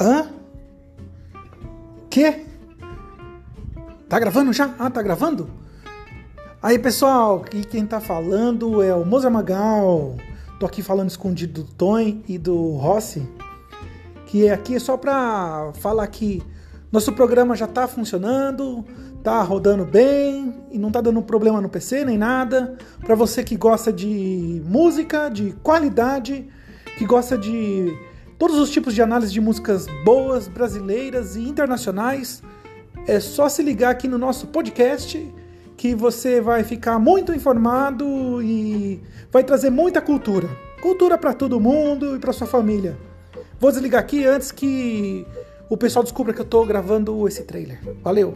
Hã? Que? Tá gravando já? Ah, tá gravando? Aí pessoal, e quem tá falando é o Moza Magal. Tô aqui falando escondido do Tom e do Rossi. Que aqui é só pra falar que nosso programa já tá funcionando, tá rodando bem e não tá dando problema no PC nem nada. Para você que gosta de música, de qualidade, que gosta de todos os tipos de análise de músicas boas, brasileiras e internacionais, é só se ligar aqui no nosso podcast que você vai ficar muito informado e vai trazer muita cultura. Cultura para todo mundo e para sua família. Vou desligar aqui antes que o pessoal descubra que eu estou gravando esse trailer. Valeu!